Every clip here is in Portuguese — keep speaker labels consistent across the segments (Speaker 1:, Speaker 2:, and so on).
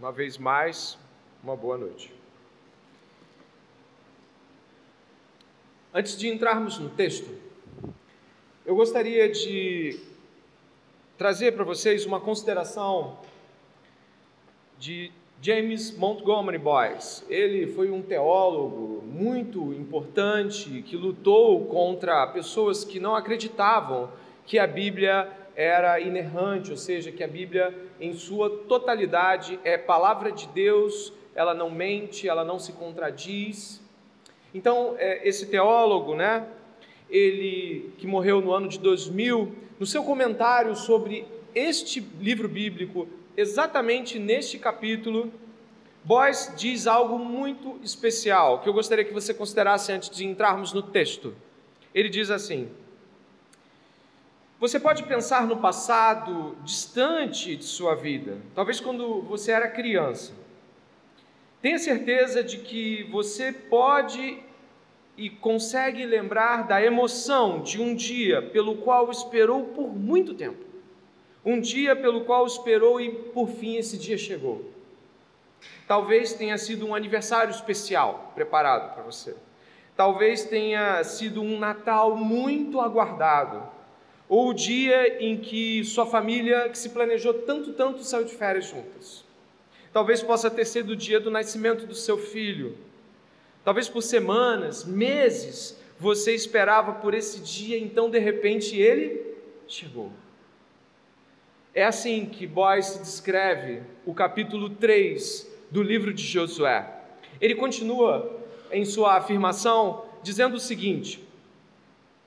Speaker 1: Uma vez mais, uma boa noite. Antes de entrarmos no texto, eu gostaria de trazer para vocês uma consideração de James Montgomery Boyce. Ele foi um teólogo muito importante que lutou contra pessoas que não acreditavam que a Bíblia era inerrante, ou seja, que a Bíblia em sua totalidade é palavra de Deus, ela não mente, ela não se contradiz. Então, é, esse teólogo, né, ele que morreu no ano de 2000, no seu comentário sobre este livro bíblico, exatamente neste capítulo, Boyce diz algo muito especial que eu gostaria que você considerasse antes de entrarmos no texto. Ele diz assim: Você pode pensar no passado distante de sua vida, talvez quando você era criança. Tenha certeza de que você pode e consegue lembrar da emoção de um dia pelo qual esperou por muito tempo. Um dia pelo qual esperou e por fim esse dia chegou. Talvez tenha sido um aniversário especial preparado para você. Talvez tenha sido um Natal muito aguardado. Ou o dia em que sua família, que se planejou tanto, tanto, saiu de férias juntas. Talvez possa ter sido o dia do nascimento do seu filho. Talvez por semanas, meses, você esperava por esse dia, então de repente ele chegou. É assim que Boyce descreve o capítulo 3 do livro de Josué. Ele continua em sua afirmação dizendo o seguinte: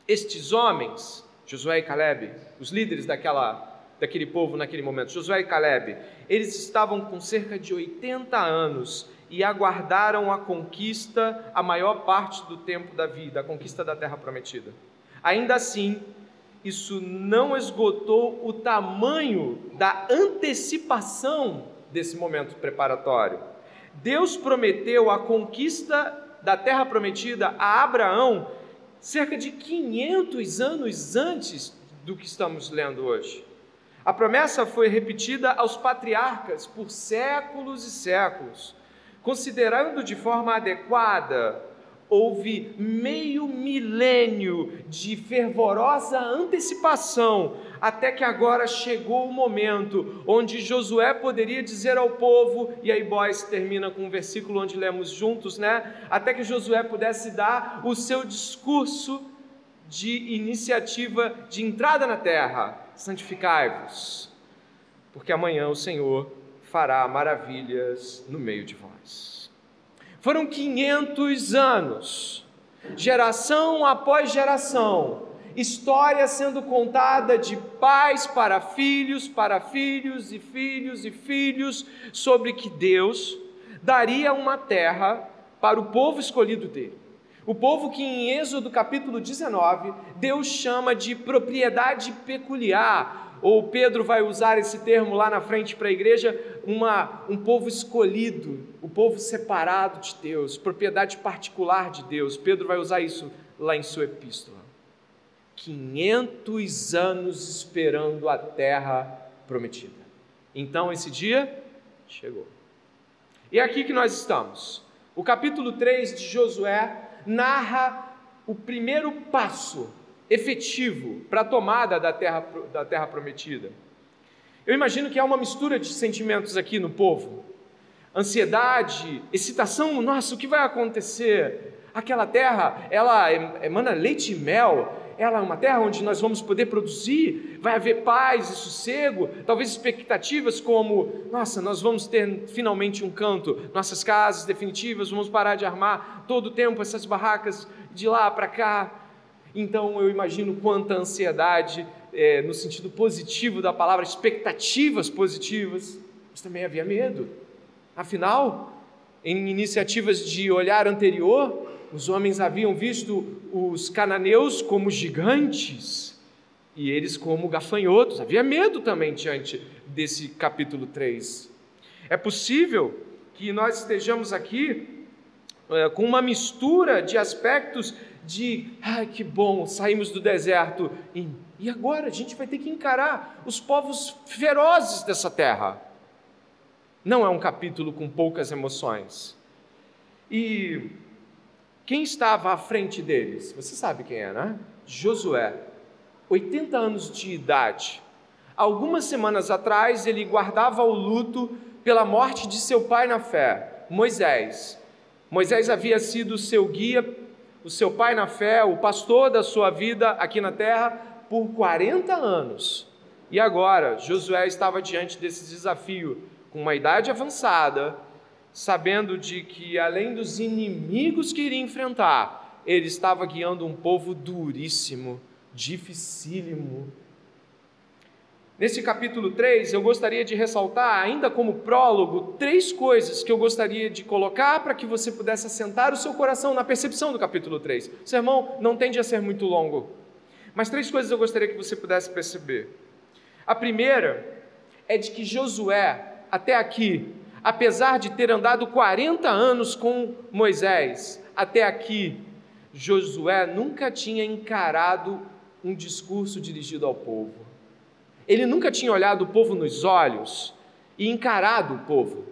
Speaker 1: Estes homens, Josué e Caleb, os líderes daquela daquele povo naquele momento, Josué e Caleb, eles estavam com cerca de 80 anos e aguardaram a conquista a maior parte do tempo da vida, a conquista da terra prometida. Ainda assim, isso não esgotou o tamanho da antecipação desse momento preparatório. Deus prometeu a conquista da terra prometida a Abraão cerca de 500 anos antes do que estamos lendo hoje. A promessa foi repetida aos patriarcas por séculos e séculos, considerando de forma adequada houve meio milênio de fervorosa antecipação, até que agora chegou o momento onde Josué poderia dizer ao povo, e aí Boyce termina com um versículo onde lemos juntos, né? Até que Josué pudesse dar o seu discurso de iniciativa de entrada na terra: santificai-vos, porque amanhã o Senhor fará maravilhas no meio de vós. Foram 500 anos, geração após geração, história sendo contada de pais para filhos, para filhos e filhos e filhos, sobre que Deus daria uma terra para o povo escolhido dele. O povo que em Êxodo capítulo 19, Deus chama de propriedade peculiar, ou Pedro vai usar esse termo lá na frente para a igreja, uma, um povo escolhido, o um povo separado de Deus, propriedade particular de Deus. Pedro vai usar isso lá em sua epístola. 500 anos esperando a terra prometida. Então esse dia chegou. E é aqui que nós estamos. O capítulo 3 de Josué narra o primeiro passo efetivo para a tomada da terra, da terra prometida. Eu imagino que há uma mistura de sentimentos aqui no povo: ansiedade, excitação, nossa, o que vai acontecer? Aquela terra, ela emana leite e mel, ela é uma terra onde nós vamos poder produzir, vai haver paz e sossego, talvez expectativas como, nossa, nós vamos ter finalmente um canto, nossas casas definitivas, vamos parar de armar todo o tempo essas barracas de lá para cá, então eu imagino quanta ansiedade, é, no sentido positivo da palavra, expectativas positivas, mas também havia medo. Afinal, em iniciativas de olhar anterior, os homens haviam visto os cananeus como gigantes e eles como gafanhotos. Havia medo também diante desse capítulo 3. É possível que nós estejamos aqui com uma mistura de aspectos de, ai que bom, saímos do deserto e, e agora a gente vai ter que encarar os povos ferozes dessa terra. Não é um capítulo com poucas emoções. E quem estava à frente deles? Você sabe quem é, né? Josué, 80 anos de idade. Algumas semanas atrás, ele guardava o luto pela morte de seu pai na fé, Moisés. Moisés havia sido seu guia, o seu pai na fé, o pastor da sua vida aqui na terra por 40 anos. E agora, Josué estava diante desse desafio, com uma idade avançada, sabendo de que além dos inimigos que iria enfrentar, ele estava guiando um povo duríssimo, dificílimo. Nesse capítulo 3, eu gostaria de ressaltar, ainda como prólogo, três coisas que eu gostaria de colocar para que você pudesse assentar o seu coração na percepção do capítulo 3. O sermão não tende a ser muito longo, mas três coisas eu gostaria que você pudesse perceber. A primeira é de que Josué, até aqui, apesar de ter andado 40 anos com Moisés, até aqui, Josué nunca tinha encarado um discurso dirigido ao povo. Ele nunca tinha olhado o povo nos olhos e encarado o povo,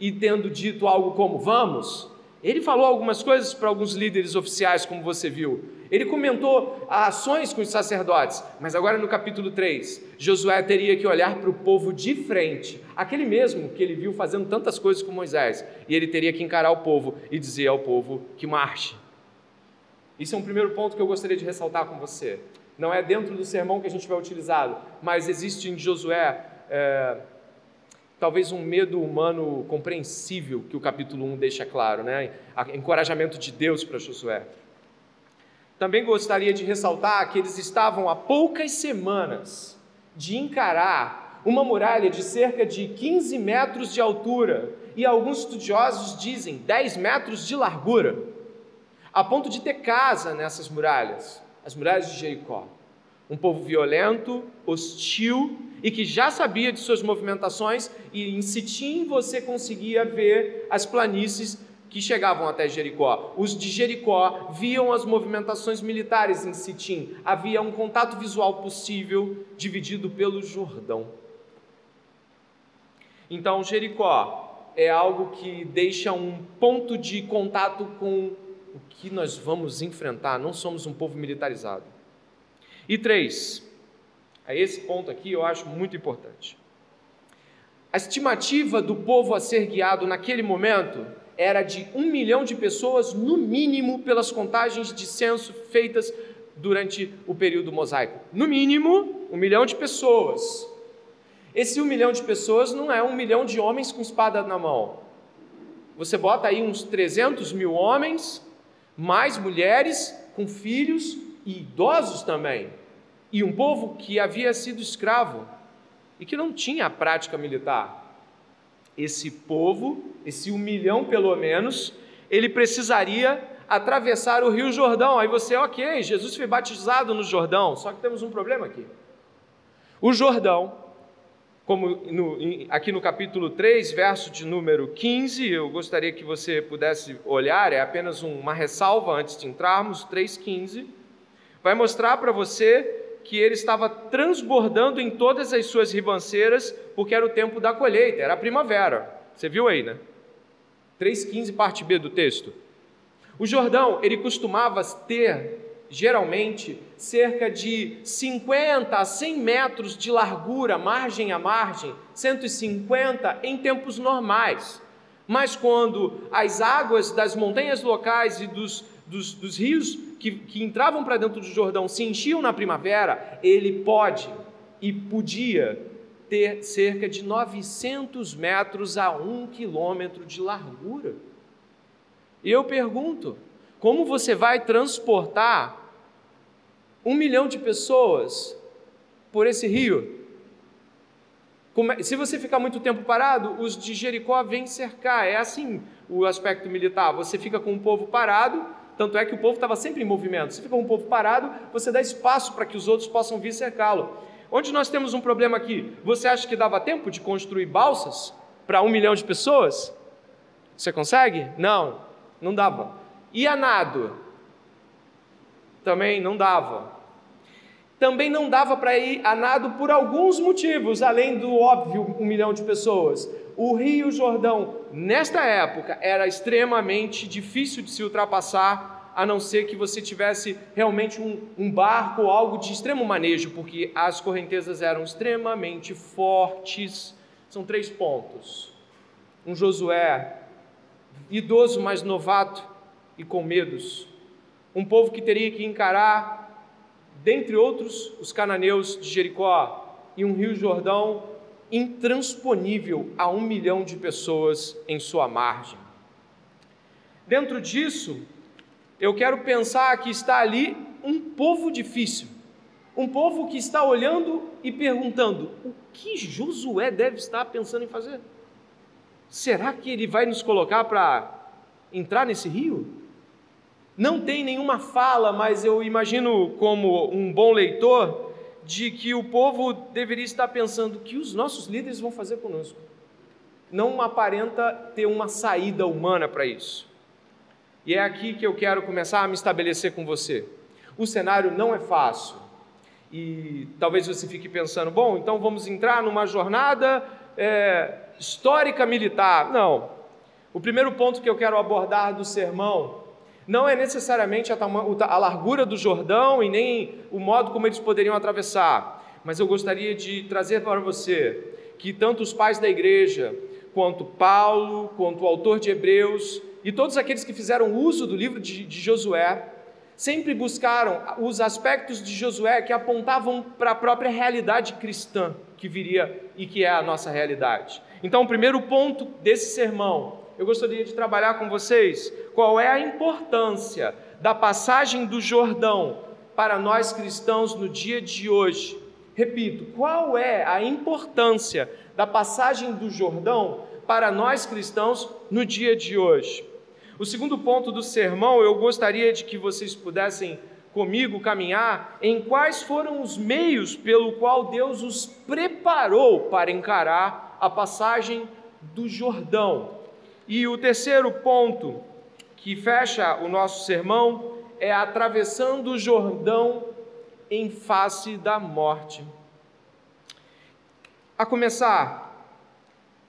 Speaker 1: e tendo dito algo como: Vamos. Ele falou algumas coisas para alguns líderes oficiais, como você viu. Ele comentou ações com os sacerdotes, mas agora no capítulo 3, Josué teria que olhar para o povo de frente, aquele mesmo que ele viu fazendo tantas coisas com Moisés, e ele teria que encarar o povo e dizer ao povo que marche. Isso é um primeiro ponto que eu gostaria de ressaltar com você. Não é dentro do sermão que a gente vai utilizá-lo, mas existe em Josué é, talvez um medo humano compreensível que o capítulo 1 deixa claro, né? Encorajamento de Deus para Josué. Também gostaria de ressaltar que eles estavam há poucas semanas de encarar uma muralha de cerca de 15 metros de altura e alguns estudiosos dizem 10 metros de largura, a ponto de ter casa nessas muralhas, as muralhas de Jericó. Um povo violento, hostil e que já sabia de suas movimentações, e em Sitim você conseguia ver as planícies que chegavam até Jericó. Os de Jericó viam as movimentações militares em Sitim. Havia um contato visual possível dividido pelo Jordão. Então, Jericó é algo que deixa um ponto de contato com o que nós vamos enfrentar. Não somos um povo militarizado. E três, a esse ponto aqui eu acho muito importante. A estimativa do povo a ser guiado naquele momento era de um milhão de pessoas, no mínimo, pelas contagens de censo feitas durante o período mosaico. No mínimo, um milhão de pessoas. Esse um milhão de pessoas não é um milhão de homens com espada na mão. Você bota aí uns 300 mil homens, mais mulheres com filhos e idosos também. E um povo que havia sido escravo e que não tinha a prática militar esse povo, esse um milhão pelo menos, ele precisaria atravessar o Rio Jordão. Aí você, ok, Jesus foi batizado no Jordão, só que temos um problema aqui. O Jordão, como no, aqui no capítulo 3, verso de número 15, eu gostaria que você pudesse olhar, é apenas uma ressalva antes de entrarmos, 3,15, vai mostrar para você que ele estava transbordando em todas as suas ribanceiras, porque era o tempo da colheita, era a primavera. Você viu aí, né? 3,15, parte B do texto. O Jordão, ele costumava ter, geralmente, cerca de 50 a 100 metros de largura, margem a margem, 150 em tempos normais. Mas quando as águas das montanhas locais e dos, dos, dos rios que, que entravam para dentro do Jordão se enchiam na primavera, ele pode e podia ter cerca de 900 metros a um quilômetro de largura. E eu pergunto: como você vai transportar um milhão de pessoas por esse rio? É, se você ficar muito tempo parado, os de Jericó vêm cercar. É assim o aspecto militar: você fica com o povo parado tanto é que o povo estava sempre em movimento. Se fica um povo parado, você dá espaço para que os outros possam vir cercá-lo. Onde nós temos um problema aqui? Você acha que dava tempo de construir balsas para um milhão de pessoas? Você consegue? Não, não dava. E a nado? Também não dava. Também não dava para ir a nado por alguns motivos, além do óbvio um milhão de pessoas. o Rio Jordão, nesta época, era extremamente difícil de se ultrapassar, a não ser que você tivesse realmente um, um barco ou algo de extremo manejo, porque as correntezas eram extremamente fortes. São três pontos. Um Josué, idoso, mas novato e com medos. Um povo que teria que encarar, dentre outros, os cananeus de Jericó e um Rio Jordão intransponível a um milhão de pessoas em sua margem. Dentro disso, eu quero pensar que está ali um povo difícil, um povo que está olhando e perguntando: o que Josué deve estar pensando em fazer? Será que ele vai nos colocar para entrar nesse rio? Não tem nenhuma fala, mas eu imagino, como um bom leitor, de que o povo deveria estar pensando: o que os nossos líderes vão fazer conosco? Não aparenta ter uma saída humana para isso. E é aqui que eu quero começar a me estabelecer com você. O cenário não é fácil. E talvez você fique pensando: bom, então vamos entrar numa jornada é, histórica militar. Não. O primeiro ponto que eu quero abordar do sermão não é necessariamente a, a largura do Jordão e nem o modo como eles poderiam atravessar, mas eu gostaria de trazer para você que tanto os pais da igreja, quanto Paulo, quanto o autor de Hebreus e todos aqueles que fizeram uso do livro de, de Josué, sempre buscaram os aspectos de Josué que apontavam para a própria realidade cristã que viria e que é a nossa realidade. Então, o primeiro ponto desse sermão eu gostaria de trabalhar com vocês qual é a importância da passagem do Jordão para nós cristãos no dia de hoje. Repito, qual é a importância da passagem do Jordão para nós cristãos no dia de hoje? O segundo ponto do sermão, eu gostaria de que vocês pudessem comigo caminhar em quais foram os meios pelo qual Deus os preparou para encarar a passagem do Jordão. E o terceiro ponto que fecha o nosso sermão é atravessando o Jordão em face da morte. A começar,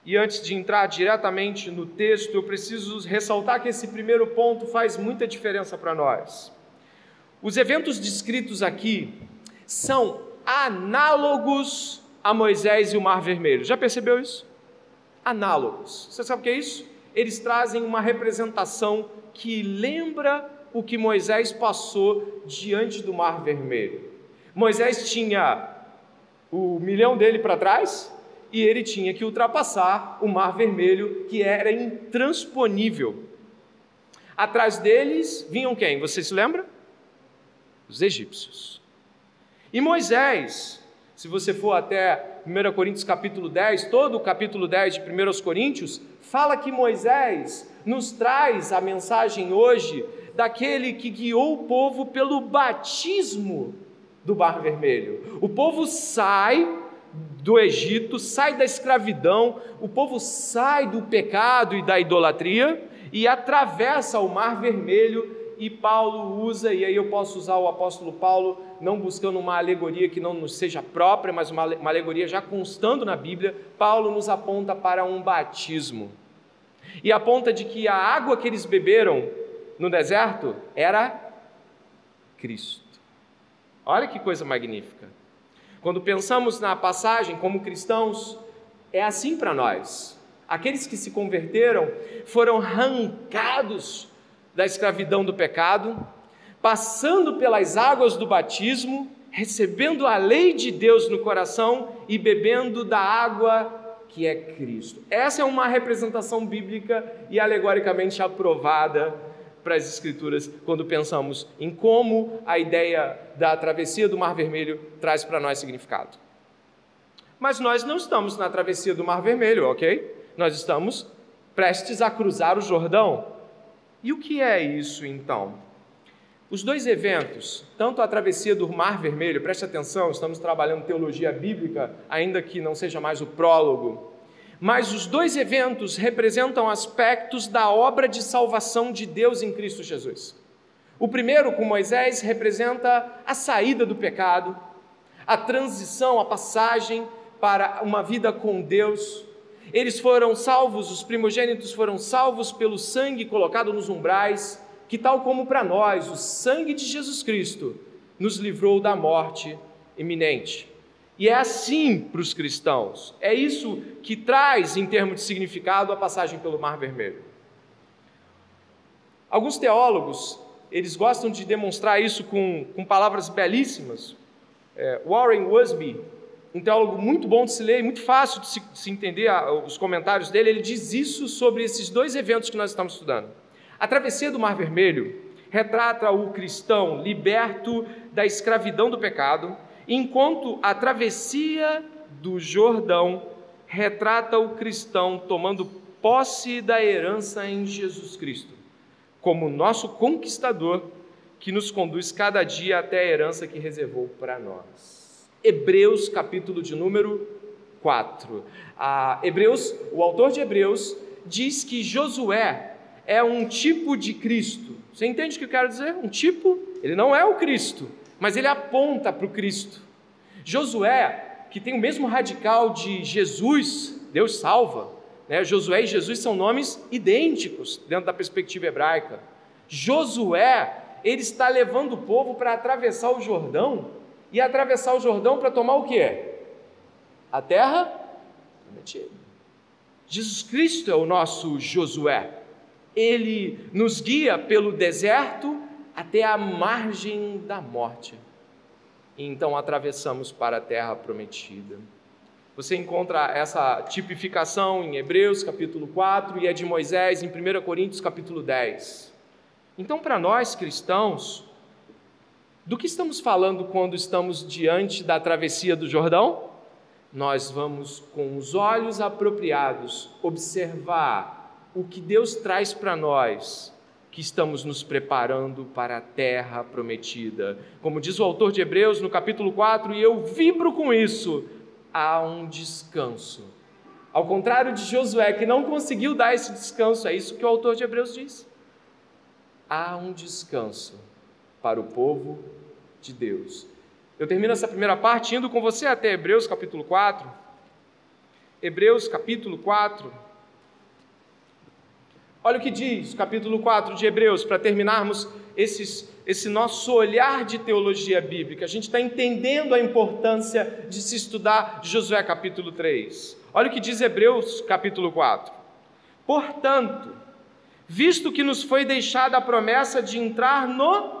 Speaker 1: e antes de entrar diretamente no texto, eu preciso ressaltar que esse primeiro ponto faz muita diferença para nós. Os eventos descritos aqui são análogos a Moisés e o Mar Vermelho. Já percebeu isso? Análogos. Você sabe o que é isso? Eles trazem uma representação que lembra o que Moisés passou diante do Mar Vermelho. Moisés tinha o milhão dele para trás e ele tinha que ultrapassar o Mar Vermelho, que era intransponível. Atrás deles vinham quem? Você se lembra? Os egípcios. E Moisés, se você for até 1 Coríntios capítulo 10, todo o capítulo 10 de 1 Coríntios, fala que Moisés nos traz a mensagem hoje daquele que guiou o povo pelo batismo do Mar Vermelho. O povo sai do Egito, sai da escravidão, o povo sai do pecado e da idolatria e atravessa o Mar Vermelho e Paulo usa, e aí eu posso usar o apóstolo Paulo, não buscando uma alegoria que não nos seja própria, mas uma, uma alegoria já constando na Bíblia, Paulo nos aponta para um batismo. E aponta de que a água que eles beberam no deserto era Cristo. Olha que coisa magnífica. Quando pensamos na passagem como cristãos, é assim para nós. Aqueles que se converteram foram arrancados da escravidão do pecado, passando pelas águas do batismo, recebendo a lei de Deus no coração e bebendo da água que é Cristo. Essa é uma representação bíblica e alegoricamente aprovada para as Escrituras quando pensamos em como a ideia da travessia do Mar Vermelho traz para nós significado. Mas nós não estamos na travessia do Mar Vermelho, ok? Nós estamos prestes a cruzar o Jordão. E o que é isso então? Os dois eventos, tanto a travessia do Mar Vermelho, preste atenção, estamos trabalhando teologia bíblica, ainda que não seja mais o prólogo, mas os dois eventos representam aspectos da obra de salvação de Deus em Cristo Jesus. O primeiro, com Moisés, representa a saída do pecado, a transição, a passagem para uma vida com Deus, Eles foram salvos, os primogênitos foram salvos pelo sangue colocado nos umbrais, que, tal como para nós, o sangue de Jesus Cristo nos livrou da morte iminente. E é assim para os cristãos, é isso que traz, em termos de significado, a passagem pelo Mar Vermelho. Alguns teólogos, eles gostam de demonstrar isso com, com palavras belíssimas. É, Warren Wiersbe, um teólogo muito bom de se ler, muito fácil de se, de se entender a, os comentários dele, ele diz isso sobre esses dois eventos que nós estamos estudando. A travessia do Mar Vermelho retrata o cristão liberto da escravidão do pecado, enquanto a travessia do Jordão retrata o cristão tomando posse da herança em Jesus Cristo, como nosso conquistador que nos conduz cada dia até a herança que reservou para nós. Hebreus, capítulo de número 4. Ah, Hebreus, o autor de Hebreus diz que Josué é um tipo de Cristo. Você entende o que eu quero dizer? Um tipo, ele não é o Cristo, mas ele aponta para o Cristo. Josué, que tem o mesmo radical de Jesus, Deus salva. Né? Josué e Jesus são nomes idênticos dentro da perspectiva hebraica. Josué, ele está levando o povo para atravessar o Jordão e atravessar o Jordão para tomar o quê? A terra prometida. Jesus Cristo é o nosso Josué. Ele nos guia pelo deserto até a margem da morte. E então atravessamos para a terra prometida. Você encontra essa tipificação em Hebreus capítulo 4 e é de Moisés em 1 Coríntios capítulo 10. Então, para nós cristãos, do que estamos falando quando estamos diante da travessia do Jordão? Nós vamos, com os olhos apropriados, observar o que Deus traz para nós, que estamos nos preparando para a terra prometida. Como diz o autor de Hebreus no capítulo 4, e eu vibro com isso, há um descanso. Ao contrário de Josué, que não conseguiu dar esse descanso, é isso que o autor de Hebreus diz. Há um descanso para o povo de Deus. Eu termino essa primeira parte indo com você até Hebreus capítulo 4. Hebreus capítulo 4. Olha o que diz, capítulo 4 de Hebreus, para terminarmos esses, esse nosso olhar de teologia bíblica. A gente está entendendo a importância de se estudar Josué capítulo 3. Olha o que diz Hebreus capítulo 4. Portanto, visto que nos foi deixada a promessa de entrar no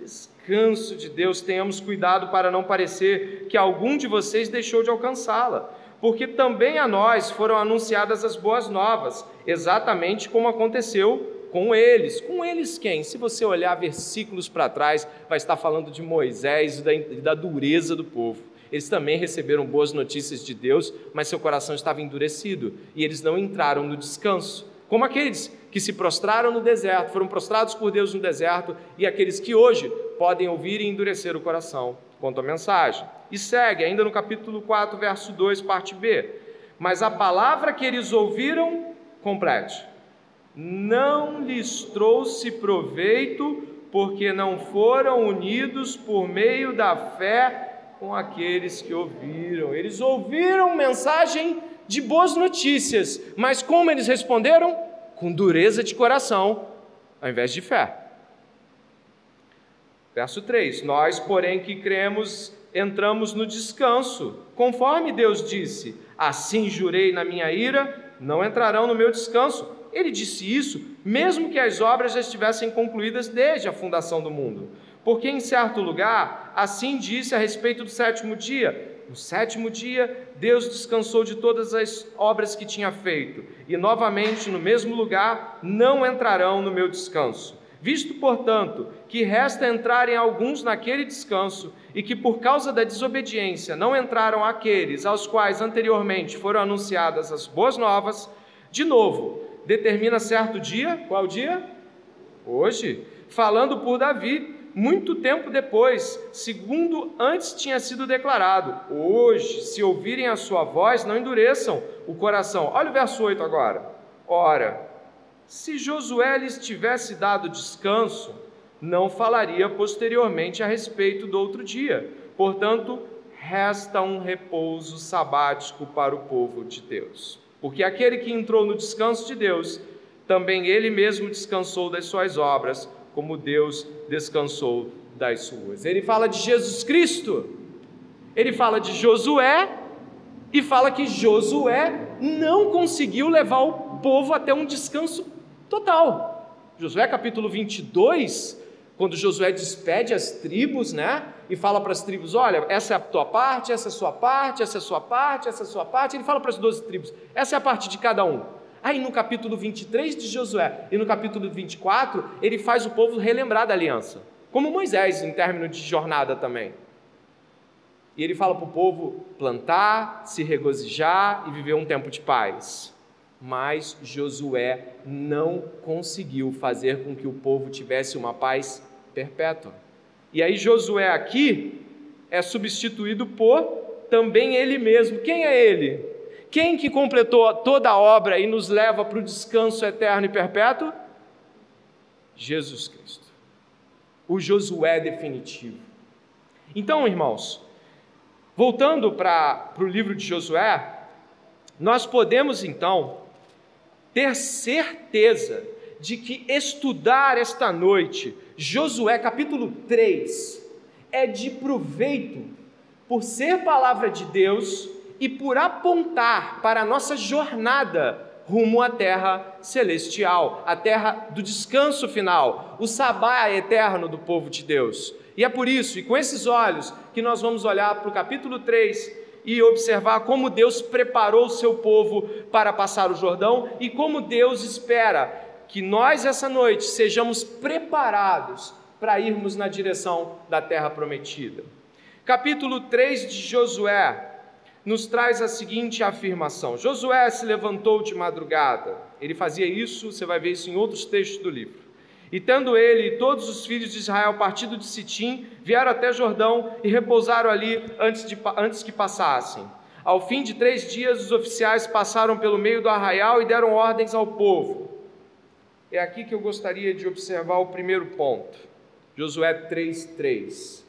Speaker 1: descanso de Deus, tenhamos cuidado para não parecer que algum de vocês deixou de alcançá-la, porque também a nós foram anunciadas as boas novas, exatamente como aconteceu com eles. Com eles quem? Se você olhar versículos para trás, vai estar falando de Moisés e da, da dureza do povo. Eles também receberam boas notícias de Deus, mas seu coração estava endurecido e eles não entraram no descanso. Como aqueles que se prostraram no deserto, foram prostrados por Deus no deserto, e aqueles que hoje podem ouvir e endurecer o coração quanto à mensagem. E segue, ainda no capítulo 4, verso 2, parte B. Mas a palavra que eles ouviram, complete. Não lhes trouxe proveito, porque não foram unidos por meio da fé com aqueles que ouviram. Eles ouviram mensagem de boas notícias, mas como eles responderam? com dureza de coração, ao invés de fé. Verso 3: Nós, porém, que cremos, entramos no descanso, conforme Deus disse: Assim jurei na minha ira, não entrarão no meu descanso. Ele disse isso, mesmo que as obras já estivessem concluídas desde a fundação do mundo. Porque em certo lugar, assim disse a respeito do sétimo dia: no sétimo dia, Deus descansou de todas as obras que tinha feito, e novamente no mesmo lugar não entrarão no meu descanso. Visto, portanto, que resta entrarem alguns naquele descanso, e que por causa da desobediência não entraram aqueles aos quais anteriormente foram anunciadas as boas novas, de novo, determina certo dia, qual dia? Hoje, falando por Davi, muito tempo depois, segundo antes tinha sido declarado: Hoje, se ouvirem a sua voz, não endureçam o coração. Olha o verso 8 agora. Ora, se Josué lhes tivesse dado descanso, não falaria posteriormente a respeito do outro dia. Portanto, resta um repouso sabático para o povo de Deus. Porque aquele que entrou no descanso de Deus, também ele mesmo descansou das suas obras, como Deus descansou das suas. Ele fala de Jesus Cristo, ele fala de Josué e fala que Josué não conseguiu levar o povo até um descanso total. Josué capítulo 22, quando Josué despede as tribos, né? E fala para as tribos: olha, essa é a tua parte, essa é a sua parte, essa é a sua parte, essa é a sua parte. Ele fala para as 12 tribos: essa é a parte de cada um. Aí no capítulo 23 de Josué e no capítulo 24, ele faz o povo relembrar da aliança, como Moisés, em término de jornada também. E ele fala para o povo plantar, se regozijar e viver um tempo de paz. Mas Josué não conseguiu fazer com que o povo tivesse uma paz perpétua. E aí Josué aqui é substituído por também ele mesmo. Quem é ele? Quem que completou toda a obra e nos leva para o descanso eterno e perpétuo? Jesus Cristo. O Josué definitivo. Então, irmãos, voltando para o livro de Josué, nós podemos então ter certeza de que estudar esta noite Josué capítulo 3 é de proveito por ser palavra de Deus e por apontar para a nossa jornada rumo à terra celestial, a terra do descanso final, o sabá eterno do povo de Deus. E é por isso, e com esses olhos, que nós vamos olhar para o capítulo 3 e observar como Deus preparou o seu povo para passar o Jordão e como Deus espera que nós, essa noite, sejamos preparados para irmos na direção da terra prometida. Capítulo 3 de Josué nos traz a seguinte afirmação: Josué se levantou de madrugada. Ele fazia isso, você vai ver isso em outros textos do livro. E tendo ele e todos os filhos de Israel partido de Sitim, vieram até Jordão e repousaram ali antes, de, antes que passassem. Ao fim de três dias, os oficiais passaram pelo meio do arraial e deram ordens ao povo. É aqui que eu gostaria de observar o primeiro ponto. Josué 3:3.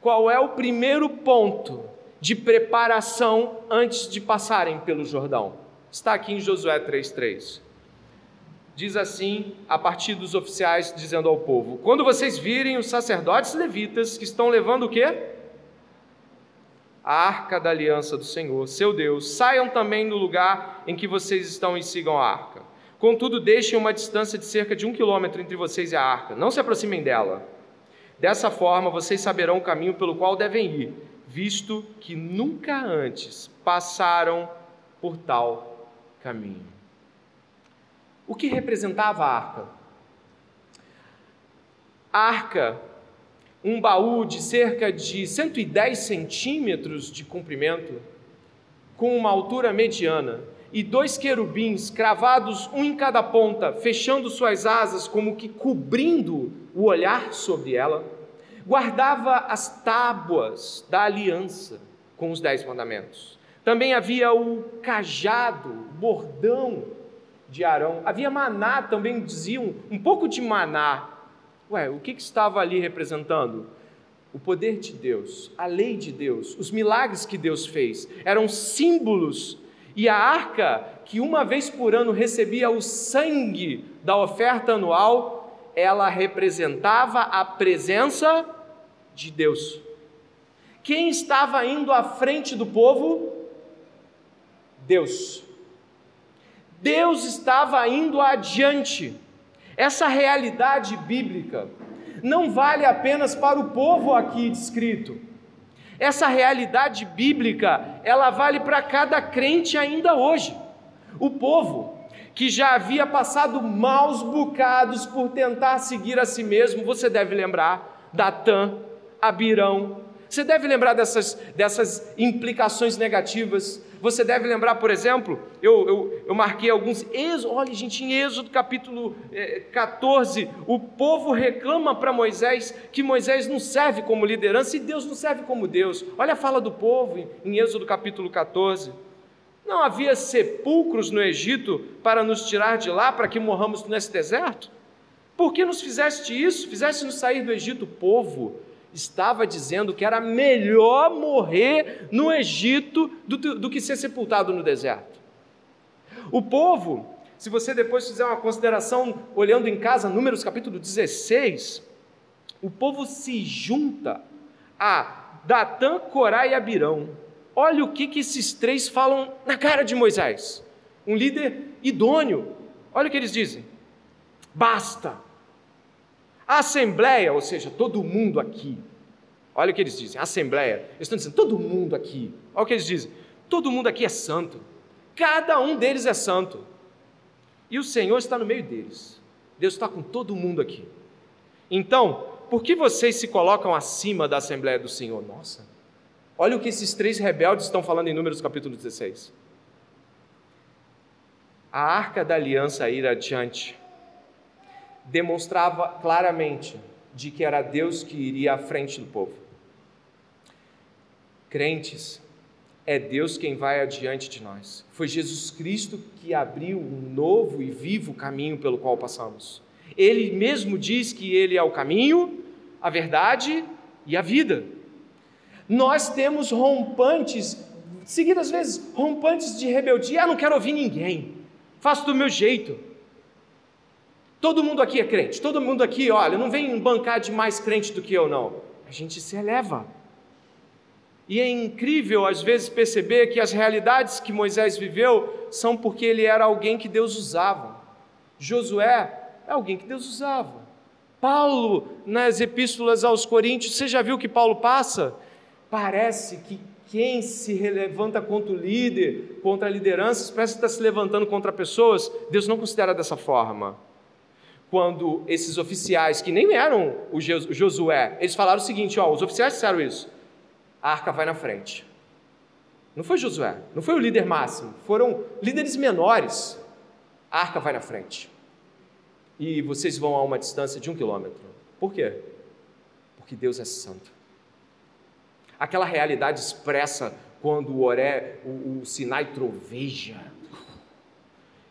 Speaker 1: Qual é o primeiro ponto de preparação antes de passarem pelo Jordão? Está aqui em Josué 3:3. Diz assim, a partir dos oficiais dizendo ao povo: Quando vocês virem os sacerdotes levitas que estão levando o quê? A arca da aliança do Senhor, seu Deus, saiam também do lugar em que vocês estão e sigam a arca. Contudo, deixem uma distância de cerca de um quilômetro entre vocês e a arca. Não se aproximem dela. Dessa forma, vocês saberão o caminho pelo qual devem ir, visto que nunca antes passaram por tal caminho. O que representava a arca? A arca, um baú de cerca de 110 centímetros de comprimento, com uma altura mediana, e dois querubins cravados, um em cada ponta, fechando suas asas, como que cobrindo o olhar sobre ela, guardava as tábuas da aliança com os dez mandamentos. Também havia o cajado, o bordão de Arão. Havia maná, também diziam, um pouco de maná. Ué, o que, que estava ali representando? O poder de Deus, a lei de Deus, os milagres que Deus fez, eram símbolos e a arca, que uma vez por ano recebia o sangue da oferta anual, ela representava a presença de Deus. Quem estava indo à frente do povo? Deus. Deus estava indo adiante. Essa realidade bíblica não vale apenas para o povo aqui descrito essa realidade bíblica, ela vale para cada crente ainda hoje. O povo que já havia passado maus bocados por tentar seguir a si mesmo, você deve lembrar Datã, Abirão, você deve lembrar dessas, dessas implicações negativas. Você deve lembrar, por exemplo, eu, eu, eu marquei alguns. Olha, gente, em Êxodo capítulo eh, 14, o povo reclama para Moisés que Moisés não serve como liderança e Deus não serve como Deus. Olha a fala do povo em, em Êxodo capítulo 14. Não havia sepulcros no Egito para nos tirar de lá, para que morramos nesse deserto? Por que nos fizeste isso? Fizeste-nos sair do Egito, povo estava dizendo que era melhor morrer no Egito do, do que ser sepultado no deserto. O povo, se você depois fizer uma consideração olhando em casa, Números capítulo 16, o povo se junta a Datã, Corá e Abirão. Olha o que, que esses três falam na cara de Moisés. Um líder idôneo. Olha o que eles dizem. Basta. A assembleia, ou seja, todo mundo aqui. Olha o que eles dizem. Assembleia. Eles estão dizendo, todo mundo aqui. Olha o que eles dizem. Todo mundo aqui é santo. Cada um deles é santo. E o Senhor está no meio deles. Deus está com todo mundo aqui. Então, por que vocês se colocam acima da Assembleia do Senhor? Nossa, olha o que esses três rebeldes estão falando em Números capítulo 16. A arca da aliança ir adiante demonstrava claramente de que era Deus que iria à frente do povo. Crentes, é Deus quem vai adiante de nós. Foi Jesus Cristo que abriu um novo e vivo caminho pelo qual passamos. Ele mesmo diz que ele é o caminho, a verdade e a vida. Nós temos rompantes, seguidas vezes, rompantes de rebeldia. Ah, não quero ouvir ninguém, faço do meu jeito. Todo mundo aqui é crente, todo mundo aqui, olha, não vem bancar de mais crente do que eu, não. A gente se eleva. E é incrível, às vezes, perceber que as realidades que Moisés viveu são porque ele era alguém que Deus usava. Josué é alguém que Deus usava. Paulo, nas epístolas aos Coríntios, você já viu que Paulo passa? Parece que quem se levanta contra o líder, contra lideranças, parece que está se levantando contra pessoas. Deus não considera dessa forma. Quando esses oficiais, que nem eram o Josué, eles falaram o seguinte: ó, os oficiais disseram isso, a arca vai na frente. Não foi Josué, não foi o líder máximo, foram líderes menores. A arca vai na frente e vocês vão a uma distância de um quilômetro. Por quê? Porque Deus é santo. Aquela realidade expressa quando o Oré, o, o Sinai troveja,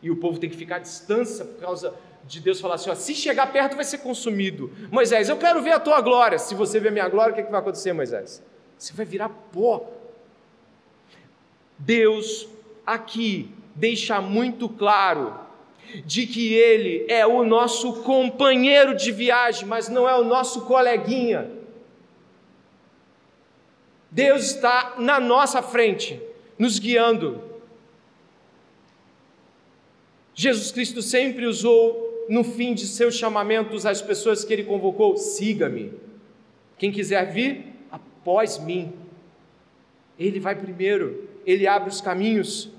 Speaker 1: e o povo tem que ficar à distância por causa de Deus falar assim: ó, se chegar perto vai ser consumido. Moisés, eu quero ver a tua glória. Se você ver a minha glória, o que, é que vai acontecer, Moisés? Você vai virar pó. Deus aqui deixa muito claro de que Ele é o nosso companheiro de viagem, mas não é o nosso coleguinha. Deus está na nossa frente, nos guiando. Jesus Cristo sempre usou, no fim de seus chamamentos, as pessoas que ele convocou: siga-me. Quem quiser vir, após mim. Ele vai primeiro, ele abre os caminhos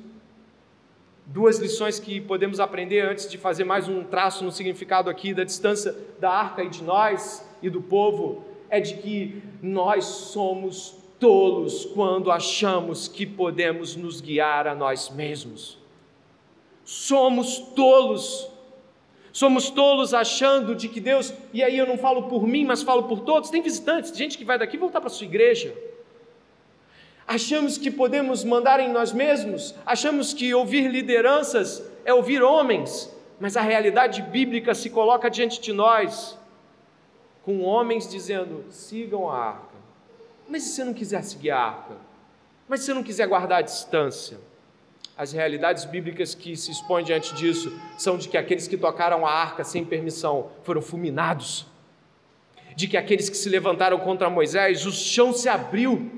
Speaker 1: duas lições que podemos aprender antes de fazer mais um traço no significado aqui da distância da arca e de nós e do povo é de que nós somos tolos quando achamos que podemos nos guiar a nós mesmos. Somos tolos. Somos tolos achando de que Deus, e aí eu não falo por mim, mas falo por todos. Tem visitantes, gente que vai daqui voltar para sua igreja Achamos que podemos mandar em nós mesmos, achamos que ouvir lideranças é ouvir homens, mas a realidade bíblica se coloca diante de nós, com homens dizendo: sigam a. Mas se você não quiser seguir a arca? Mas se você não quiser guardar a distância? As realidades bíblicas que se expõem diante disso são de que aqueles que tocaram a arca sem permissão foram fulminados, de que aqueles que se levantaram contra Moisés, o chão se abriu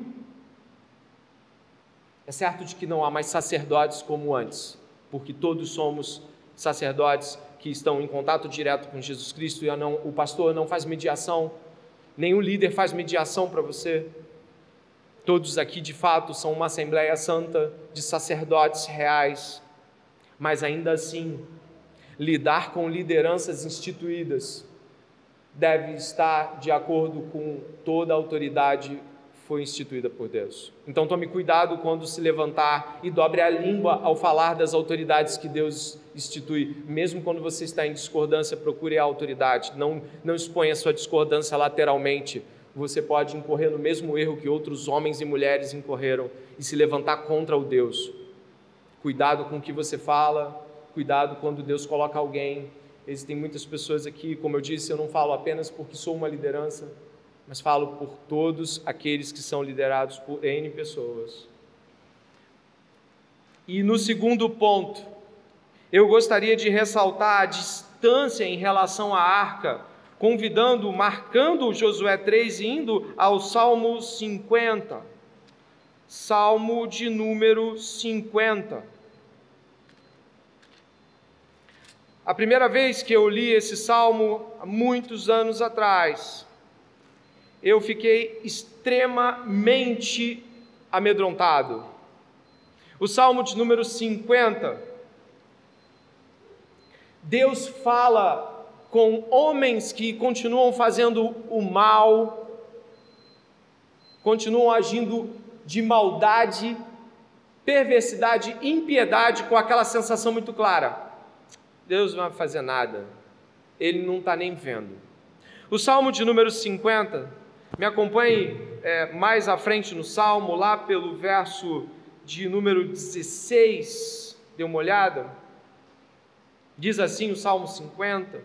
Speaker 1: é certo de que não há mais sacerdotes como antes, porque todos somos sacerdotes que estão em contato direto com Jesus Cristo e não, o pastor não faz mediação, nenhum líder faz mediação para você. Todos aqui de fato são uma Assembleia Santa de sacerdotes reais, mas ainda assim, lidar com lideranças instituídas deve estar de acordo com toda a autoridade foi instituída por Deus. Então tome cuidado quando se levantar e dobre a língua ao falar das autoridades que Deus institui. Mesmo quando você está em discordância, procure a autoridade. Não, não exponha sua discordância lateralmente. Você pode incorrer no mesmo erro que outros homens e mulheres incorreram e se levantar contra o Deus. Cuidado com o que você fala, cuidado quando Deus coloca alguém. Existem muitas pessoas aqui, como eu disse, eu não falo apenas porque sou uma liderança, mas falo por todos aqueles que são liderados por N pessoas. E no segundo ponto, eu gostaria de ressaltar a distância em relação à arca, convidando, marcando Josué 3 e indo ao Salmo 50. Salmo de número 50. A primeira vez que eu li esse salmo, muitos anos atrás, eu fiquei extremamente amedrontado. O salmo de número 50. Deus fala com homens que continuam fazendo o mal, continuam agindo de maldade, perversidade, impiedade, com aquela sensação muito clara Deus não vai fazer nada, ele não está nem vendo. O Salmo de número 50, me acompanhe é, mais à frente no Salmo, lá pelo verso de número 16, dê uma olhada. Diz assim o Salmo 50: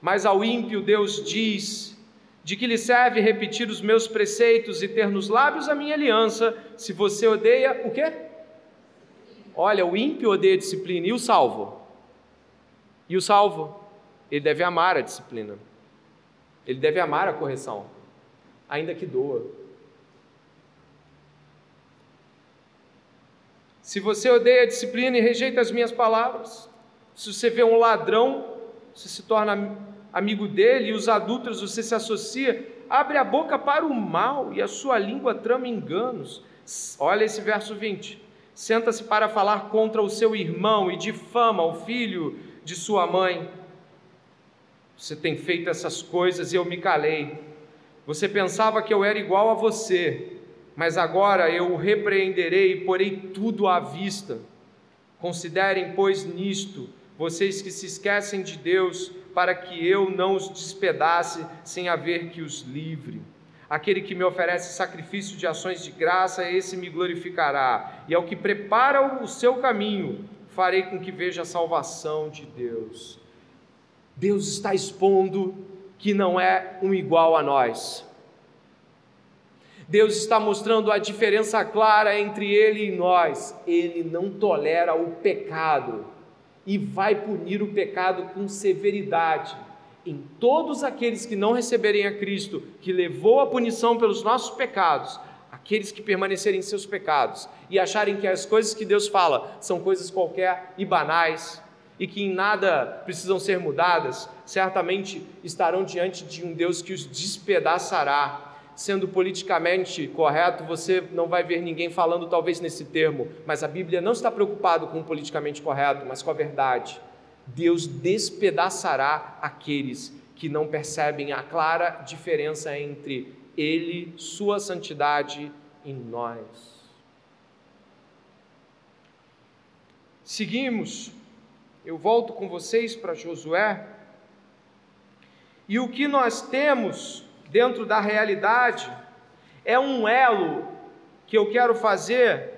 Speaker 1: Mas ao ímpio Deus diz: De que lhe serve repetir os meus preceitos e ter nos lábios a minha aliança, se você odeia o quê? Olha, o ímpio odeia disciplina e o salvo. E o salvo, ele deve amar a disciplina. Ele deve amar a correção, ainda que doa. Se você odeia a disciplina e rejeita as minhas palavras, se você vê um ladrão, você se torna amigo dele, e os adultos você se associa, abre a boca para o mal e a sua língua trama enganos. Olha esse verso 20. Senta-se para falar contra o seu irmão e difama o filho de sua mãe. Você tem feito essas coisas e eu me calei. Você pensava que eu era igual a você, mas agora eu o repreenderei e porei tudo à vista. Considerem, pois, nisto, vocês que se esquecem de Deus, para que eu não os despedace sem haver que os livre. Aquele que me oferece sacrifício de ações de graça, esse me glorificará, e ao que prepara o seu caminho, farei com que veja a salvação de Deus. Deus está expondo que não é um igual a nós. Deus está mostrando a diferença clara entre Ele e nós. Ele não tolera o pecado e vai punir o pecado com severidade. Em todos aqueles que não receberem a Cristo, que levou a punição pelos nossos pecados, aqueles que permanecerem em seus pecados e acharem que as coisas que Deus fala são coisas qualquer e banais e que em nada precisam ser mudadas, certamente estarão diante de um Deus que os despedaçará. Sendo politicamente correto, você não vai ver ninguém falando talvez nesse termo, mas a Bíblia não está preocupado com o politicamente correto, mas com a verdade. Deus despedaçará aqueles que não percebem a clara diferença entre ele, Sua santidade em nós. Seguimos, eu volto com vocês para Josué, e o que nós temos dentro da realidade é um elo que eu quero fazer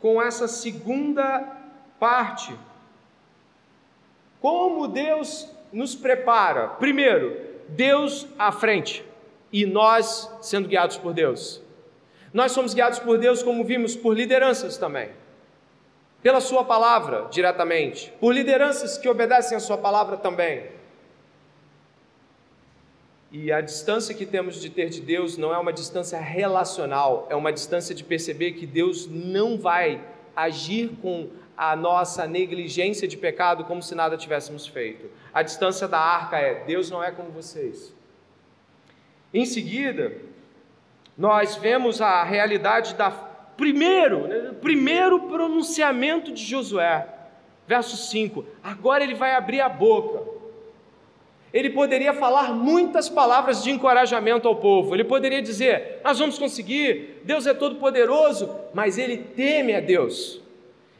Speaker 1: com essa segunda parte. Como Deus nos prepara? Primeiro, Deus à frente e nós sendo guiados por Deus. Nós somos guiados por Deus, como vimos, por lideranças também, pela Sua palavra diretamente, por lideranças que obedecem a Sua palavra também. E a distância que temos de ter de Deus não é uma distância relacional, é uma distância de perceber que Deus não vai agir com a nossa negligência de pecado como se nada tivéssemos feito. A distância da arca é: Deus não é como vocês. Em seguida, nós vemos a realidade da primeiro, né, primeiro pronunciamento de Josué, verso 5. Agora ele vai abrir a boca. Ele poderia falar muitas palavras de encorajamento ao povo. Ele poderia dizer: Nós vamos conseguir, Deus é todo poderoso, mas ele teme a Deus.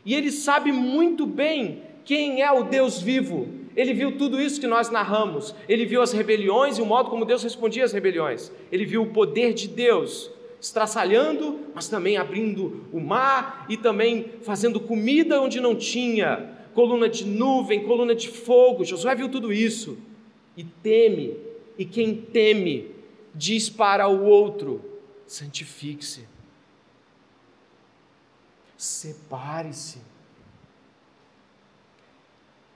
Speaker 1: E ele sabe muito bem quem é o Deus vivo, ele viu tudo isso que nós narramos. Ele viu as rebeliões e o modo como Deus respondia às rebeliões. Ele viu o poder de Deus estraçalhando, mas também abrindo o mar e também fazendo comida onde não tinha, coluna de nuvem, coluna de fogo. Josué viu tudo isso e teme. E quem teme diz para o outro: santifique-se, separe-se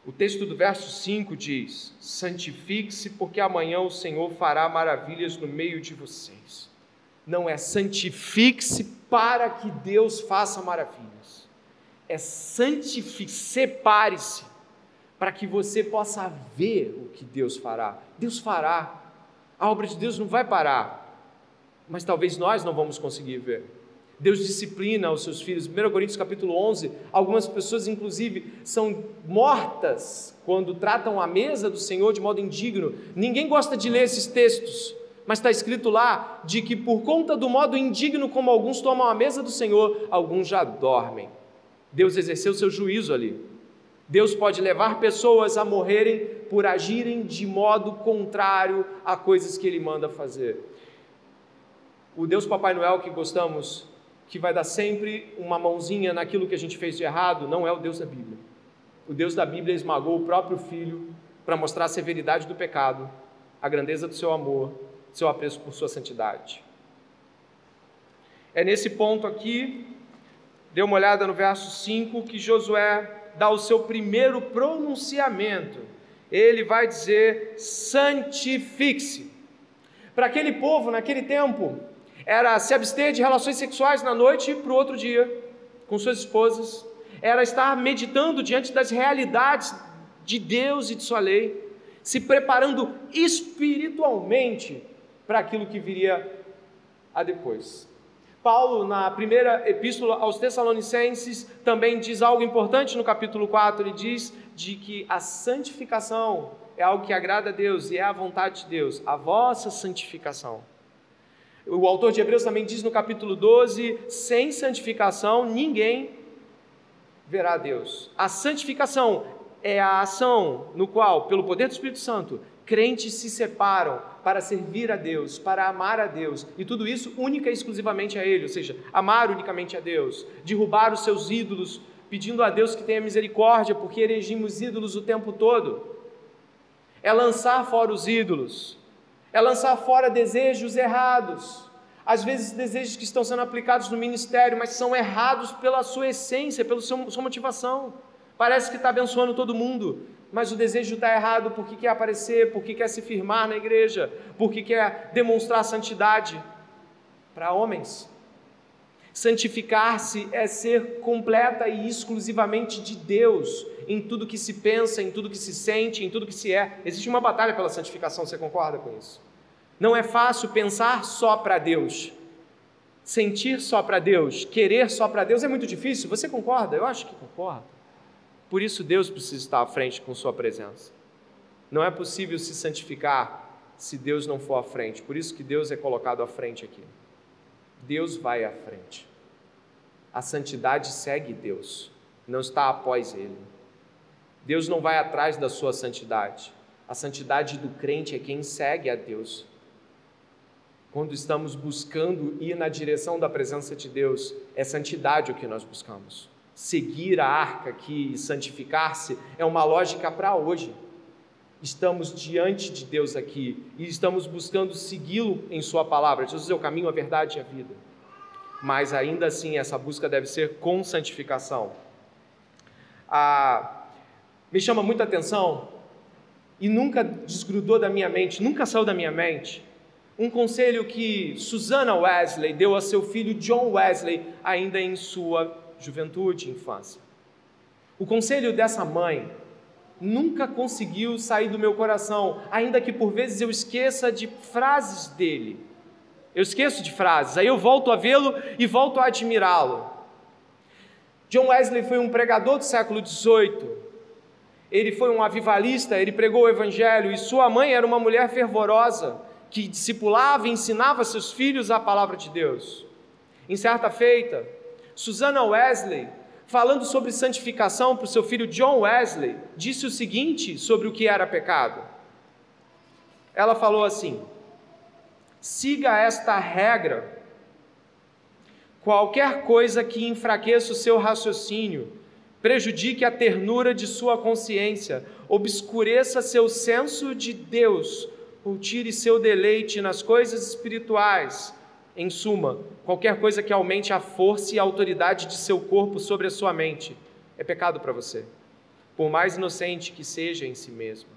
Speaker 1: O texto do verso 5 diz: Santifique-se, porque amanhã o Senhor fará maravilhas no meio de vocês. Não é santifique-se para que Deus faça maravilhas. É santifique, separe-se para que você possa ver o que Deus fará. Deus fará. A obra de Deus não vai parar. Mas talvez nós não vamos conseguir ver. Deus disciplina os seus filhos. 1 Coríntios capítulo 11, algumas pessoas inclusive são mortas quando tratam a mesa do Senhor de modo indigno. Ninguém gosta de ler esses textos, mas está escrito lá de que por conta do modo indigno como alguns tomam a mesa do Senhor, alguns já dormem. Deus exerceu seu juízo ali. Deus pode levar pessoas a morrerem por agirem de modo contrário a coisas que Ele manda fazer. O Deus Papai Noel que gostamos que vai dar sempre uma mãozinha naquilo que a gente fez de errado, não é o Deus da Bíblia. O Deus da Bíblia esmagou o próprio filho para mostrar a severidade do pecado, a grandeza do seu amor, seu apreço por sua santidade. É nesse ponto aqui, dê uma olhada no verso 5, que Josué dá o seu primeiro pronunciamento. Ele vai dizer: santifique-se. Para aquele povo, naquele tempo, era se abster de relações sexuais na noite para o outro dia com suas esposas, era estar meditando diante das realidades de Deus e de Sua lei, se preparando espiritualmente para aquilo que viria a depois. Paulo, na primeira epístola aos Tessalonicenses, também diz algo importante no capítulo 4. Ele diz de que a santificação é algo que agrada a Deus e é a vontade de Deus, a vossa santificação. O autor de Hebreus também diz no capítulo 12: sem santificação ninguém verá Deus. A santificação é a ação no qual, pelo poder do Espírito Santo, crentes se separam para servir a Deus, para amar a Deus, e tudo isso única e exclusivamente a Ele, ou seja, amar unicamente a Deus, derrubar os seus ídolos, pedindo a Deus que tenha misericórdia, porque erigimos ídolos o tempo todo. É lançar fora os ídolos, é lançar fora desejos errados. Às vezes, desejos que estão sendo aplicados no ministério, mas são errados pela sua essência, pela sua motivação. Parece que está abençoando todo mundo, mas o desejo está errado porque quer aparecer, porque quer se firmar na igreja, porque quer demonstrar santidade para homens. Santificar-se é ser completa e exclusivamente de Deus em tudo que se pensa, em tudo que se sente, em tudo que se é. Existe uma batalha pela santificação, você concorda com isso? Não é fácil pensar só para Deus, sentir só para Deus, querer só para Deus é muito difícil. Você concorda? Eu acho que concorda. Por isso Deus precisa estar à frente com Sua presença. Não é possível se santificar se Deus não for à frente. Por isso que Deus é colocado à frente aqui. Deus vai à frente. A santidade segue Deus, não está após Ele. Deus não vai atrás da sua santidade. A santidade do crente é quem segue a Deus. Quando estamos buscando ir na direção da presença de Deus, é santidade o que nós buscamos. Seguir a arca aqui e santificar-se é uma lógica para hoje. Estamos diante de Deus aqui e estamos buscando segui-lo em Sua palavra. Jesus é o caminho, a verdade e a vida. Mas ainda assim, essa busca deve ser com santificação. Ah, me chama muita atenção e nunca desgrudou da minha mente, nunca saiu da minha mente, um conselho que Susana Wesley deu a seu filho John Wesley, ainda em sua juventude infância. O conselho dessa mãe nunca conseguiu sair do meu coração, ainda que por vezes eu esqueça de frases dele. Eu esqueço de frases, aí eu volto a vê-lo e volto a admirá-lo. John Wesley foi um pregador do século XVIII. Ele foi um avivalista, ele pregou o evangelho e sua mãe era uma mulher fervorosa que discipulava e ensinava seus filhos a palavra de Deus. Em certa feita, Susana Wesley falando sobre santificação para o seu filho John Wesley, disse o seguinte sobre o que era pecado. Ela falou assim: siga esta regra. Qualquer coisa que enfraqueça o seu raciocínio, prejudique a ternura de sua consciência, obscureça seu senso de Deus, ou tire seu deleite nas coisas espirituais, em suma, qualquer coisa que aumente a força e a autoridade de seu corpo sobre a sua mente é pecado para você. por mais inocente que seja em si mesma.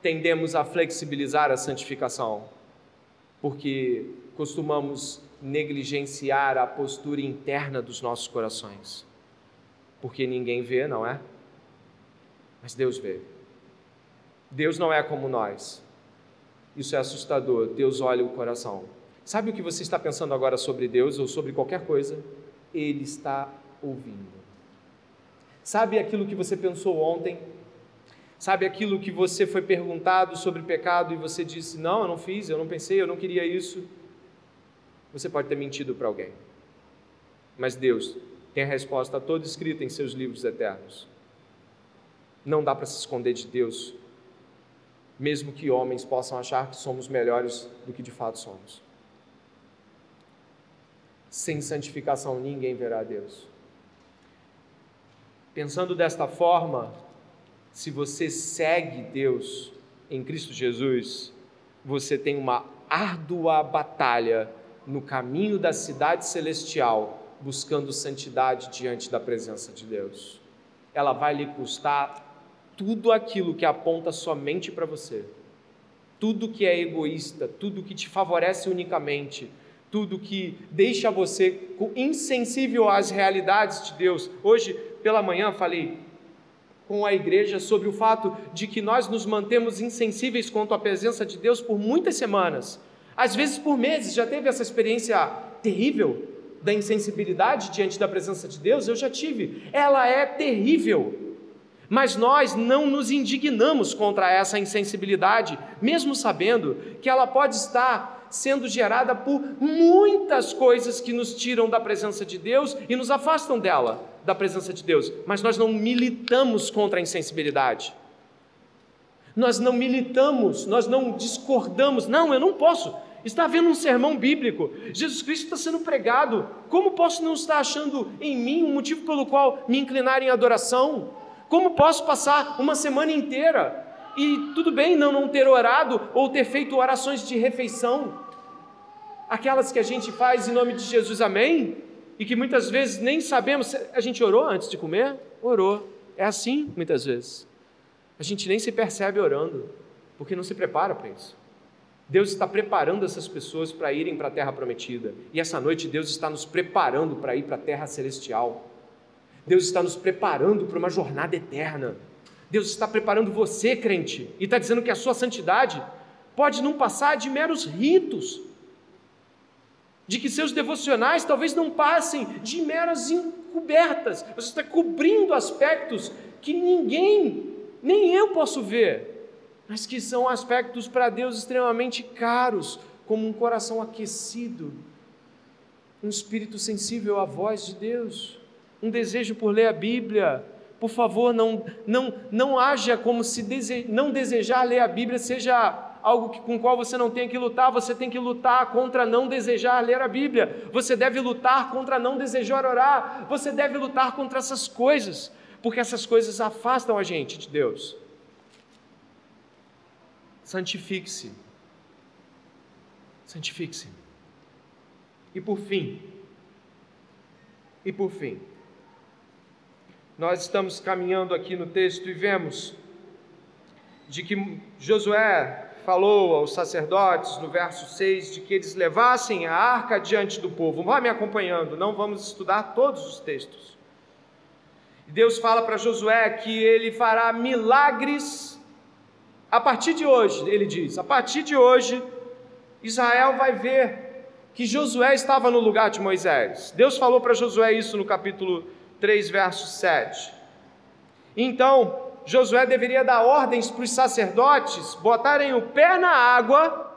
Speaker 1: Tendemos a flexibilizar a santificação, porque costumamos negligenciar a postura interna dos nossos corações. Porque ninguém vê, não é? Mas Deus vê. Deus não é como nós. Isso é assustador. Deus olha o coração. Sabe o que você está pensando agora sobre Deus ou sobre qualquer coisa? Ele está ouvindo. Sabe aquilo que você pensou ontem? Sabe aquilo que você foi perguntado sobre pecado e você disse: Não, eu não fiz, eu não pensei, eu não queria isso? Você pode ter mentido para alguém. Mas Deus tem a resposta toda escrita em seus livros eternos. Não dá para se esconder de Deus, mesmo que homens possam achar que somos melhores do que de fato somos. Sem santificação ninguém verá Deus. Pensando desta forma, se você segue Deus em Cristo Jesus, você tem uma árdua batalha no caminho da cidade celestial, buscando santidade diante da presença de Deus. Ela vai lhe custar tudo aquilo que aponta somente para você, tudo que é egoísta, tudo que te favorece unicamente, tudo que deixa você insensível às realidades de Deus. Hoje, pela manhã, falei com a igreja sobre o fato de que nós nos mantemos insensíveis quanto à presença de Deus por muitas semanas às vezes por meses. Já teve essa experiência terrível da insensibilidade diante da presença de Deus? Eu já tive. Ela é terrível. Mas nós não nos indignamos contra essa insensibilidade, mesmo sabendo que ela pode estar sendo gerada por muitas coisas que nos tiram da presença de Deus e nos afastam dela, da presença de Deus. Mas nós não militamos contra a insensibilidade. Nós não militamos, nós não discordamos. Não, eu não posso. Está havendo um sermão bíblico. Jesus Cristo está sendo pregado. Como posso não estar achando em mim um motivo pelo qual me inclinar em adoração? Como posso passar uma semana inteira e tudo bem não, não ter orado ou ter feito orações de refeição? Aquelas que a gente faz em nome de Jesus, amém? E que muitas vezes nem sabemos. A gente orou antes de comer? Orou. É assim muitas vezes. A gente nem se percebe orando, porque não se prepara para isso. Deus está preparando essas pessoas para irem para a terra prometida. E essa noite Deus está nos preparando para ir para a terra celestial. Deus está nos preparando para uma jornada eterna. Deus está preparando você, crente, e está dizendo que a sua santidade pode não passar de meros ritos, de que seus devocionais talvez não passem de meras encobertas. Você está cobrindo aspectos que ninguém nem eu posso ver, mas que são aspectos para Deus extremamente caros, como um coração aquecido, um espírito sensível à voz de Deus, um desejo por ler a Bíblia. Por favor, não, não, não haja como se dese, não desejar ler a Bíblia seja algo que, com qual você não tem que lutar, você tem que lutar contra não desejar ler a Bíblia, você deve lutar contra não desejar orar, você deve lutar contra essas coisas, porque essas coisas afastam a gente de Deus. Santifique-se. Santifique-se. E por fim, e por fim, nós estamos caminhando aqui no texto e vemos de que Josué falou aos sacerdotes no verso 6 de que eles levassem a arca diante do povo. Vá me acompanhando, não vamos estudar todos os textos. Deus fala para Josué que ele fará milagres a partir de hoje, ele diz, a partir de hoje, Israel vai ver que Josué estava no lugar de Moisés. Deus falou para Josué isso no capítulo 3, verso 7. Então, Josué deveria dar ordens para os sacerdotes botarem o pé na água.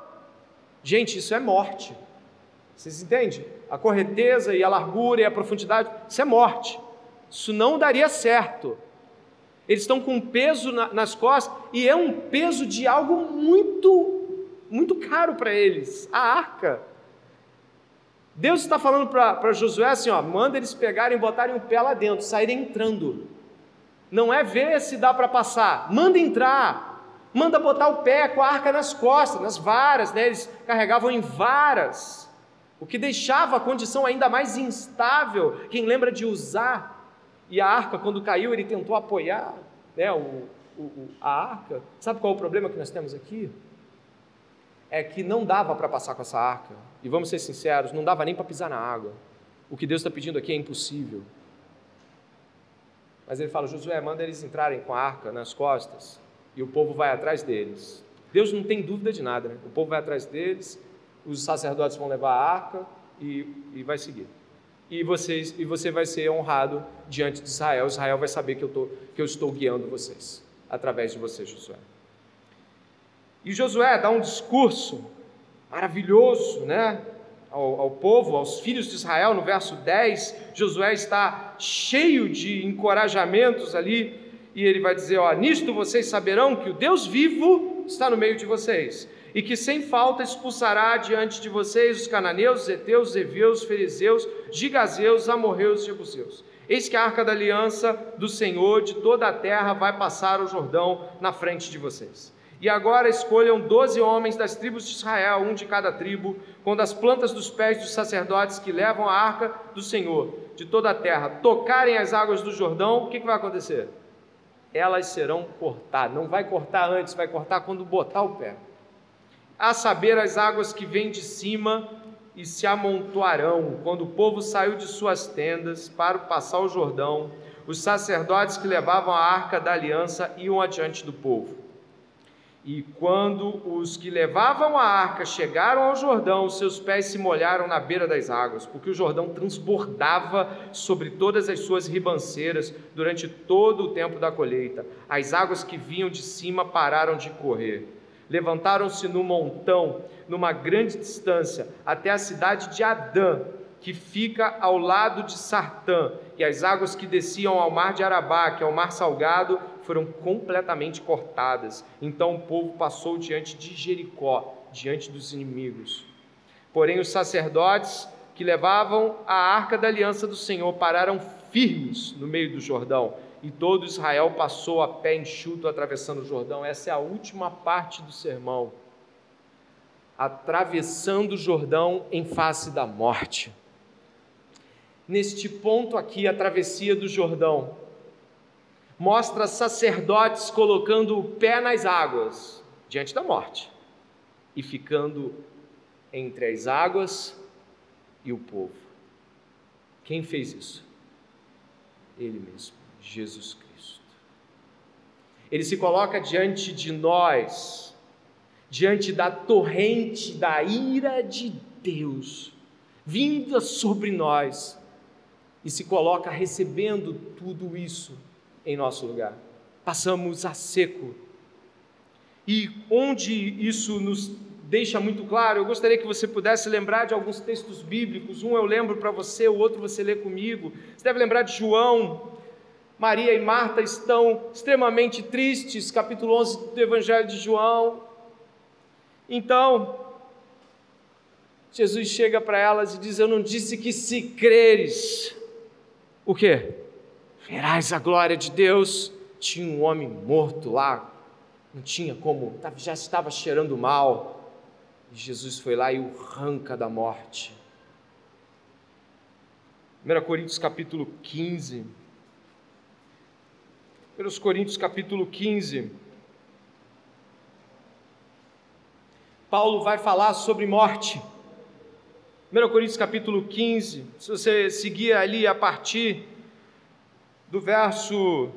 Speaker 1: Gente, isso é morte. Vocês entendem? A correnteza e a largura e a profundidade, isso é morte. Isso não daria certo. Eles estão com peso na, nas costas e é um peso de algo muito, muito caro para eles a arca. Deus está falando para Josué assim: ó, manda eles pegarem, botarem o pé lá dentro, saírem entrando. Não é ver se dá para passar, manda entrar. Manda botar o pé com a arca nas costas, nas varas, né? eles carregavam em varas, o que deixava a condição ainda mais instável. Quem lembra de usar E a arca, quando caiu, ele tentou apoiar né, o, o, a arca. Sabe qual é o problema que nós temos aqui? É que não dava para passar com essa arca. E vamos ser sinceros, não dava nem para pisar na água. O que Deus está pedindo aqui é impossível. Mas ele fala: Josué, manda eles entrarem com a arca nas costas e o povo vai atrás deles. Deus não tem dúvida de nada, né? O povo vai atrás deles, os sacerdotes vão levar a arca e, e vai seguir. E, vocês, e você vai ser honrado diante de Israel. Israel vai saber que eu, tô, que eu estou guiando vocês, através de você, Josué. E Josué dá um discurso maravilhoso, né? Ao, ao, povo, aos filhos de Israel, no verso 10, Josué está cheio de encorajamentos ali, e ele vai dizer: Ó, nisto vocês saberão que o Deus vivo está no meio de vocês, e que sem falta expulsará diante de vocês os cananeus, os heteus, os heveus, os fariseus, gigazeus, amorreus e jebuseus. Eis que a arca da aliança do Senhor de toda a terra vai passar o Jordão na frente de vocês. E agora escolham doze homens das tribos de Israel, um de cada tribo, com das plantas dos pés dos sacerdotes que levam a arca do Senhor de toda a terra, tocarem as águas do Jordão, o que, que vai acontecer? Elas serão cortadas. Não vai cortar antes, vai cortar quando botar o pé a saber as águas que vêm de cima e se amontoarão, quando o povo saiu de suas tendas para passar o Jordão, os sacerdotes que levavam a arca da aliança iam adiante do povo. E quando os que levavam a arca chegaram ao Jordão, seus pés se molharam na beira das águas, porque o Jordão transbordava sobre todas as suas ribanceiras durante todo o tempo da colheita. As águas que vinham de cima pararam de correr. Levantaram-se no montão, numa grande distância, até a cidade de Adã, que fica ao lado de Sartã, e as águas que desciam ao mar de Arabá, que é o mar salgado, foram completamente cortadas. Então o povo passou diante de Jericó, diante dos inimigos. Porém, os sacerdotes que levavam a arca da aliança do Senhor pararam firmes no meio do Jordão e todo Israel passou a pé enxuto atravessando o Jordão. Essa é a última parte do sermão. Atravessando o Jordão em face da morte. Neste ponto aqui, a travessia do Jordão mostra sacerdotes colocando o pé nas águas diante da morte e ficando entre as águas e o povo. Quem fez isso? Ele mesmo. Jesus Cristo. Ele se coloca diante de nós, diante da torrente da ira de Deus, vinda sobre nós, e se coloca recebendo tudo isso em nosso lugar. Passamos a seco. E onde isso nos deixa muito claro, eu gostaria que você pudesse lembrar de alguns textos bíblicos. Um eu lembro para você, o outro você lê comigo. Você deve lembrar de João, Maria e Marta estão extremamente tristes, capítulo 11 do Evangelho de João. Então, Jesus chega para elas e diz: Eu não disse que se creres, o que? Verás a glória de Deus. Tinha um homem morto lá, não tinha como, já estava cheirando mal. E Jesus foi lá e o arranca da morte. 1 Coríntios capítulo 15. 1 Coríntios capítulo 15. Paulo vai falar sobre morte. 1 Coríntios capítulo 15, se você seguir ali a partir do verso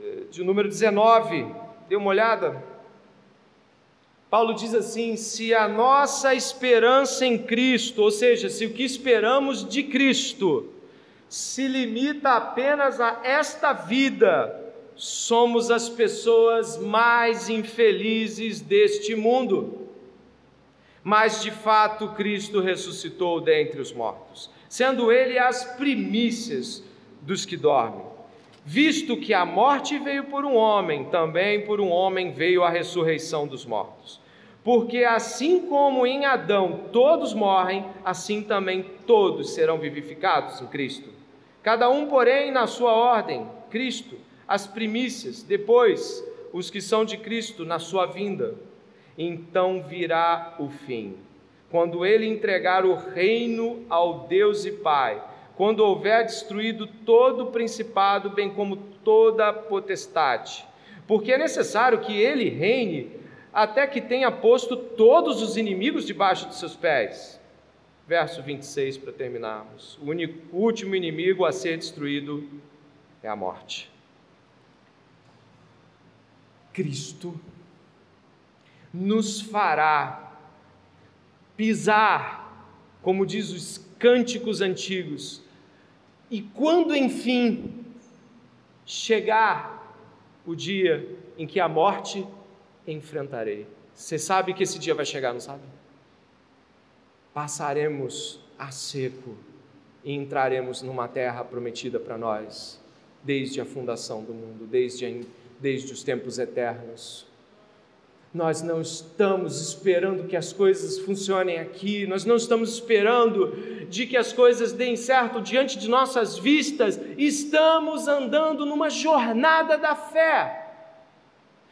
Speaker 1: eh, de número 19, dê uma olhada. Paulo diz assim: se a nossa esperança em Cristo, ou seja, se o que esperamos de Cristo, se limita apenas a esta vida, somos as pessoas mais infelizes deste mundo. Mas de fato Cristo ressuscitou dentre os mortos, sendo Ele as primícias dos que dormem. Visto que a morte veio por um homem, também por um homem veio a ressurreição dos mortos. Porque assim como em Adão todos morrem, assim também todos serão vivificados em Cristo. Cada um, porém, na sua ordem: Cristo as primícias, depois os que são de Cristo na sua vinda. Então virá o fim, quando ele entregar o reino ao Deus e Pai, quando houver destruído todo o principado, bem como toda a potestade. Porque é necessário que ele reine até que tenha posto todos os inimigos debaixo de seus pés. Verso 26 para terminarmos. O, único, último inimigo a ser destruído é a morte. Cristo nos fará pisar, como diz os cânticos antigos, e quando enfim chegar o dia em que a morte enfrentarei. Você sabe que esse dia vai chegar, não sabe? Passaremos a seco e entraremos numa terra prometida para nós, desde a fundação do mundo, desde, desde os tempos eternos. Nós não estamos esperando que as coisas funcionem aqui, nós não estamos esperando de que as coisas deem certo diante de nossas vistas, estamos andando numa jornada da fé.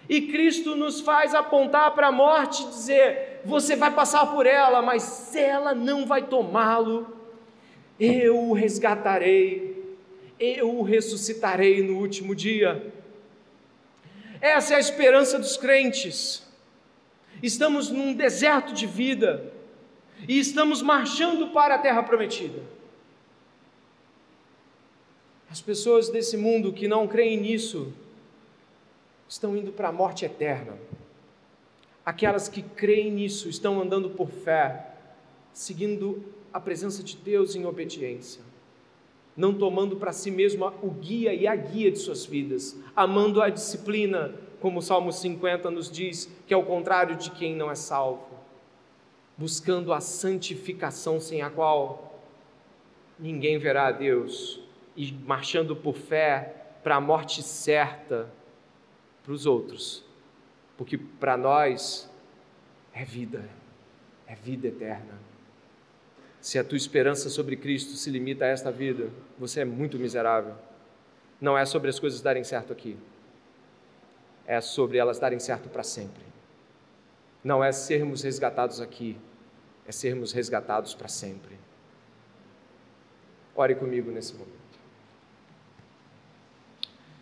Speaker 1: E Cristo nos faz apontar para a morte e dizer: você vai passar por ela, mas ela não vai tomá-lo. Eu o resgatarei, eu o ressuscitarei no último dia. Essa é a esperança dos crentes. Estamos num deserto de vida e estamos marchando para a terra prometida. As pessoas desse mundo que não creem nisso estão indo para a morte eterna. Aquelas que creem nisso estão andando por fé, seguindo a presença de Deus em obediência, não tomando para si mesmo o guia e a guia de suas vidas, amando a disciplina como o Salmo 50 nos diz, que é o contrário de quem não é salvo, buscando a santificação sem a qual ninguém verá a Deus, e marchando por fé para a morte certa para os outros, porque para nós é vida, é vida eterna. Se a tua esperança sobre Cristo se limita a esta vida, você é muito miserável. Não é sobre as coisas darem certo aqui é sobre elas darem certo para sempre. Não é sermos resgatados aqui, é sermos resgatados para sempre. Ore comigo nesse momento.